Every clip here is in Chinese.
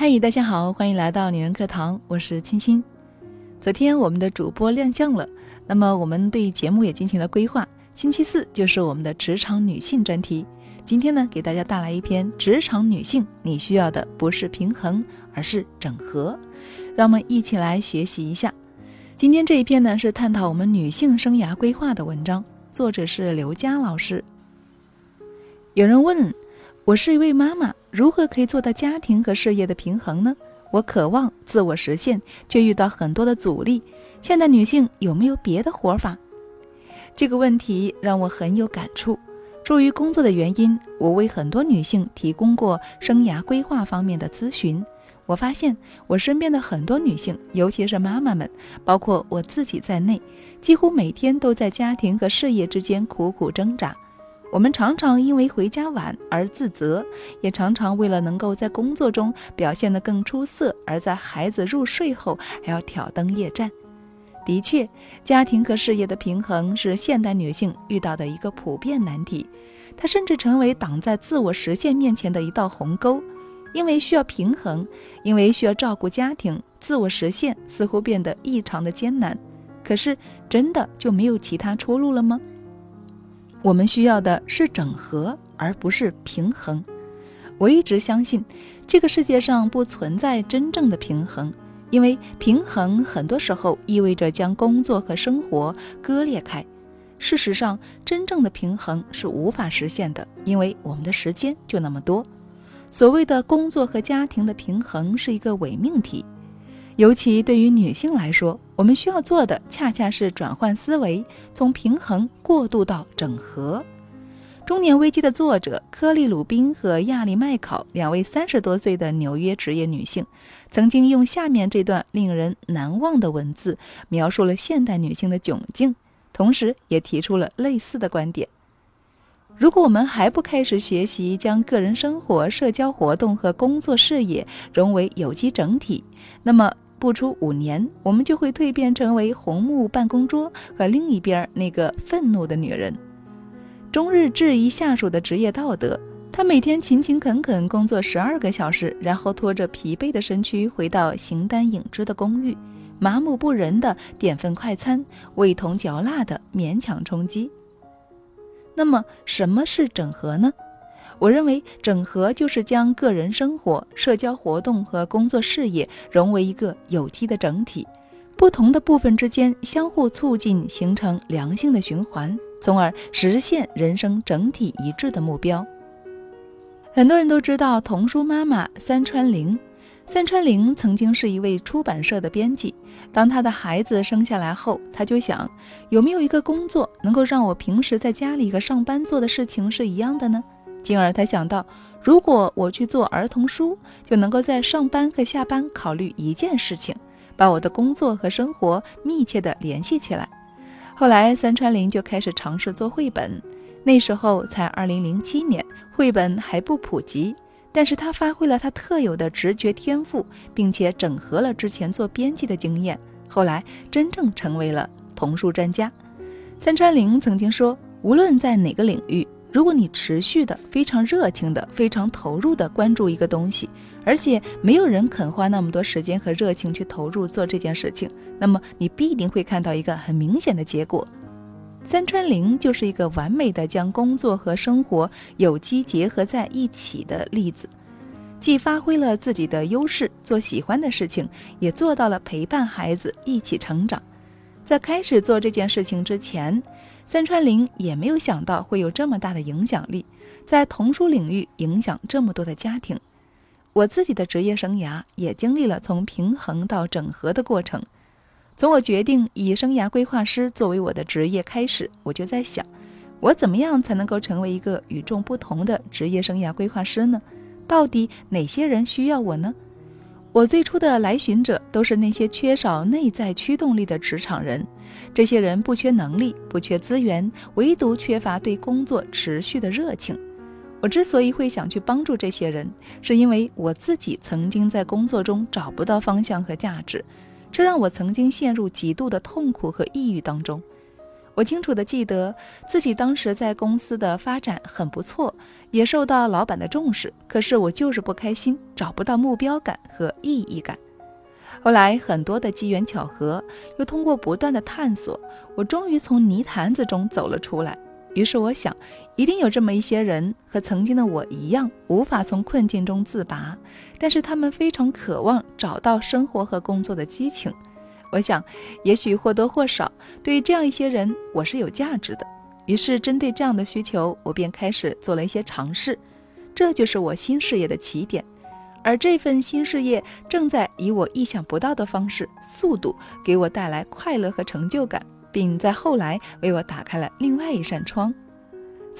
嗨，大家好，欢迎来到女人课堂，我是青青。昨天我们的主播亮相了，那么我们对节目也进行了规划。星期四就是我们的职场女性专题。今天呢，给大家带来一篇职场女性你需要的不是平衡，而是整合。让我们一起来学习一下。今天这一篇呢，是探讨我们女性生涯规划的文章，作者是刘佳老师。有人问，我是一位妈妈，如何可以做到家庭和事业的平衡呢？我渴望自我实现，却遇到很多的阻力。现代女性有没有别的活法？这个问题让我很有感触。出于工作的原因，我为很多女性提供过生涯规划方面的咨询。我发现，我身边的很多女性，尤其是妈妈们，包括我自己在内，几乎每天都在家庭和事业之间苦苦挣扎。我们常常因为回家晚而自责，也常常为了能够在工作中表现得更出色，而在孩子入睡后还要挑灯夜战。的确，家庭和事业的平衡是现代女性遇到的一个普遍难题，它甚至成为挡在自我实现面前的一道鸿沟。因为需要平衡，因为需要照顾家庭，自我实现似乎变得异常的艰难。可是，真的就没有其他出路了吗？我们需要的是整合，而不是平衡。我一直相信，这个世界上不存在真正的平衡，因为平衡很多时候意味着将工作和生活割裂开。事实上，真正的平衡是无法实现的，因为我们的时间就那么多。所谓的工作和家庭的平衡是一个伪命题。尤其对于女性来说，我们需要做的恰恰是转换思维，从平衡过渡到整合。中年危机的作者科利·鲁宾和亚历·麦考两位三十多岁的纽约职业女性，曾经用下面这段令人难忘的文字描述了现代女性的窘境，同时也提出了类似的观点。如果我们还不开始学习将个人生活、社交活动和工作事业融为有机整体，那么。不出五年，我们就会蜕变成为红木办公桌和另一边那个愤怒的女人，终日质疑下属的职业道德。她每天勤勤恳恳工作十二个小时，然后拖着疲惫的身躯回到形单影只的公寓，麻木不仁的点份快餐，味同嚼蜡的勉强充饥。那么，什么是整合呢？我认为整合就是将个人生活、社交活动和工作事业融为一个有机的整体，不同的部分之间相互促进，形成良性的循环，从而实现人生整体一致的目标。很多人都知道童书妈妈三川玲，三川玲曾经是一位出版社的编辑。当她的孩子生下来后，她就想有没有一个工作能够让我平时在家里和上班做的事情是一样的呢？进而，他想到，如果我去做儿童书，就能够在上班和下班考虑一件事情，把我的工作和生活密切地联系起来。后来，三川玲就开始尝试做绘本。那时候才2007年，绘本还不普及，但是他发挥了他特有的直觉天赋，并且整合了之前做编辑的经验，后来真正成为了童书专家。三川玲曾经说：“无论在哪个领域。”如果你持续的、非常热情的、非常投入的关注一个东西，而且没有人肯花那么多时间和热情去投入做这件事情，那么你必定会看到一个很明显的结果。三川玲就是一个完美的将工作和生活有机结合在一起的例子，既发挥了自己的优势，做喜欢的事情，也做到了陪伴孩子一起成长。在开始做这件事情之前，三川玲也没有想到会有这么大的影响力，在童书领域影响这么多的家庭。我自己的职业生涯也经历了从平衡到整合的过程。从我决定以生涯规划师作为我的职业开始，我就在想，我怎么样才能够成为一个与众不同的职业生涯规划师呢？到底哪些人需要我呢？我最初的来寻者都是那些缺少内在驱动力的职场人，这些人不缺能力，不缺资源，唯独缺乏对工作持续的热情。我之所以会想去帮助这些人，是因为我自己曾经在工作中找不到方向和价值，这让我曾经陷入极度的痛苦和抑郁当中。我清楚地记得自己当时在公司的发展很不错，也受到老板的重视。可是我就是不开心，找不到目标感和意义感。后来很多的机缘巧合，又通过不断的探索，我终于从泥潭子中走了出来。于是我想，一定有这么一些人和曾经的我一样，无法从困境中自拔，但是他们非常渴望找到生活和工作的激情。我想，也许或多或少，对于这样一些人，我是有价值的。于是，针对这样的需求，我便开始做了一些尝试。这就是我新事业的起点，而这份新事业正在以我意想不到的方式、速度给我带来快乐和成就感，并在后来为我打开了另外一扇窗。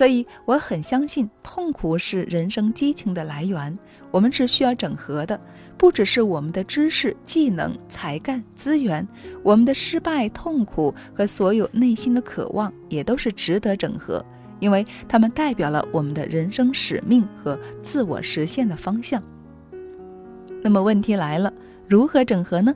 所以我很相信，痛苦是人生激情的来源。我们是需要整合的，不只是我们的知识、技能、才干、资源，我们的失败、痛苦和所有内心的渴望，也都是值得整合，因为它们代表了我们的人生使命和自我实现的方向。那么问题来了，如何整合呢？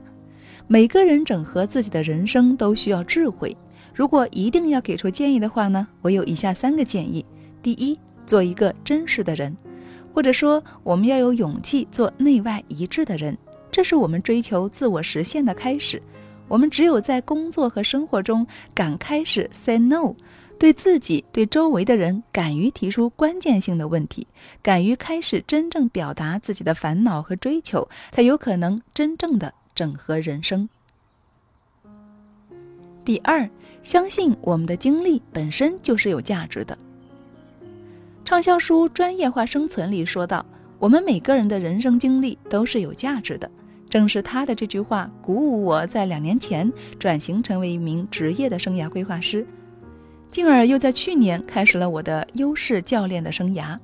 每个人整合自己的人生都需要智慧。如果一定要给出建议的话呢，我有以下三个建议：第一，做一个真实的人，或者说我们要有勇气做内外一致的人，这是我们追求自我实现的开始。我们只有在工作和生活中敢开始 say no，对自己、对周围的人敢于提出关键性的问题，敢于开始真正表达自己的烦恼和追求，才有可能真正的整合人生。第二。相信我们的经历本身就是有价值的。畅销书《专业化生存》里说到，我们每个人的人生经历都是有价值的。正是他的这句话鼓舞我在两年前转型成为一名职业的生涯规划师，进而又在去年开始了我的优势教练的生涯。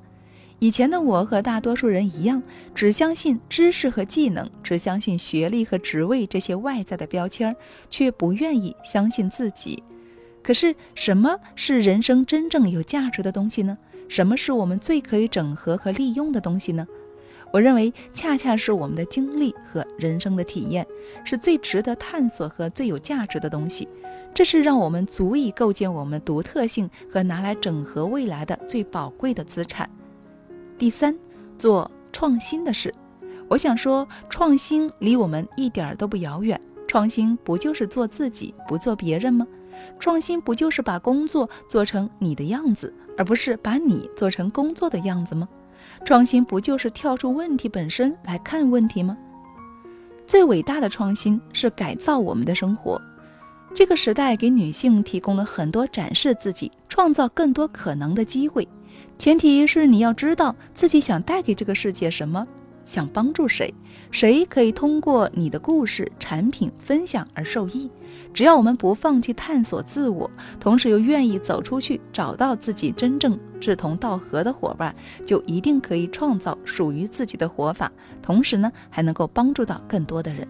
以前的我和大多数人一样，只相信知识和技能，只相信学历和职位这些外在的标签，却不愿意相信自己。可是，什么是人生真正有价值的东西呢？什么是我们最可以整合和利用的东西呢？我认为，恰恰是我们的经历和人生的体验，是最值得探索和最有价值的东西。这是让我们足以构建我们独特性和拿来整合未来的最宝贵的资产。第三，做创新的事。我想说，创新离我们一点都不遥远。创新不就是做自己，不做别人吗？创新不就是把工作做成你的样子，而不是把你做成工作的样子吗？创新不就是跳出问题本身来看问题吗？最伟大的创新是改造我们的生活。这个时代给女性提供了很多展示自己、创造更多可能的机会。前提是你要知道自己想带给这个世界什么，想帮助谁，谁可以通过你的故事、产品分享而受益。只要我们不放弃探索自我，同时又愿意走出去，找到自己真正志同道合的伙伴，就一定可以创造属于自己的活法。同时呢，还能够帮助到更多的人。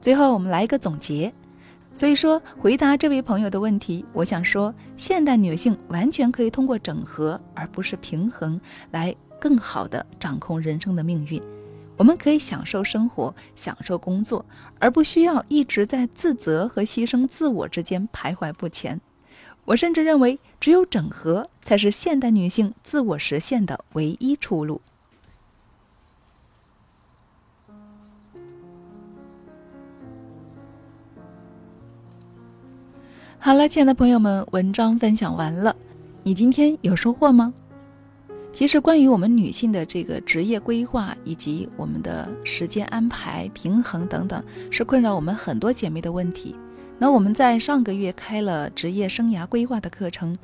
最后，我们来一个总结。所以说，回答这位朋友的问题，我想说，现代女性完全可以通过整合而不是平衡，来更好的掌控人生的命运。我们可以享受生活，享受工作，而不需要一直在自责和牺牲自我之间徘徊不前。我甚至认为，只有整合才是现代女性自我实现的唯一出路。好了，亲爱的朋友们，文章分享完了，你今天有收获吗？其实，关于我们女性的这个职业规划以及我们的时间安排、平衡等等，是困扰我们很多姐妹的问题。那我们在上个月开了职业生涯规划的课程，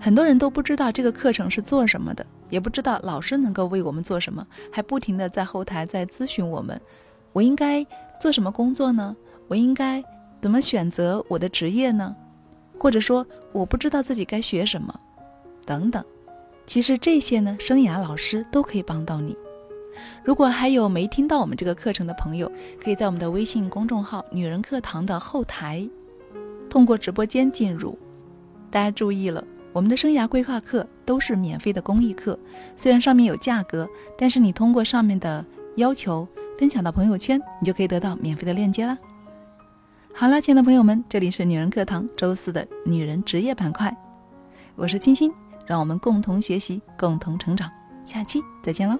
很多人都不知道这个课程是做什么的，也不知道老师能够为我们做什么，还不停的在后台在咨询我们：我应该做什么工作呢？我应该怎么选择我的职业呢？或者说我不知道自己该学什么，等等。其实这些呢，生涯老师都可以帮到你。如果还有没听到我们这个课程的朋友，可以在我们的微信公众号“女人课堂”的后台，通过直播间进入。大家注意了，我们的生涯规划课都是免费的公益课，虽然上面有价格，但是你通过上面的要求分享到朋友圈，你就可以得到免费的链接啦。好了，亲爱的朋友们，这里是女人课堂周四的女人职业板块，我是青青，让我们共同学习，共同成长，下期再见喽。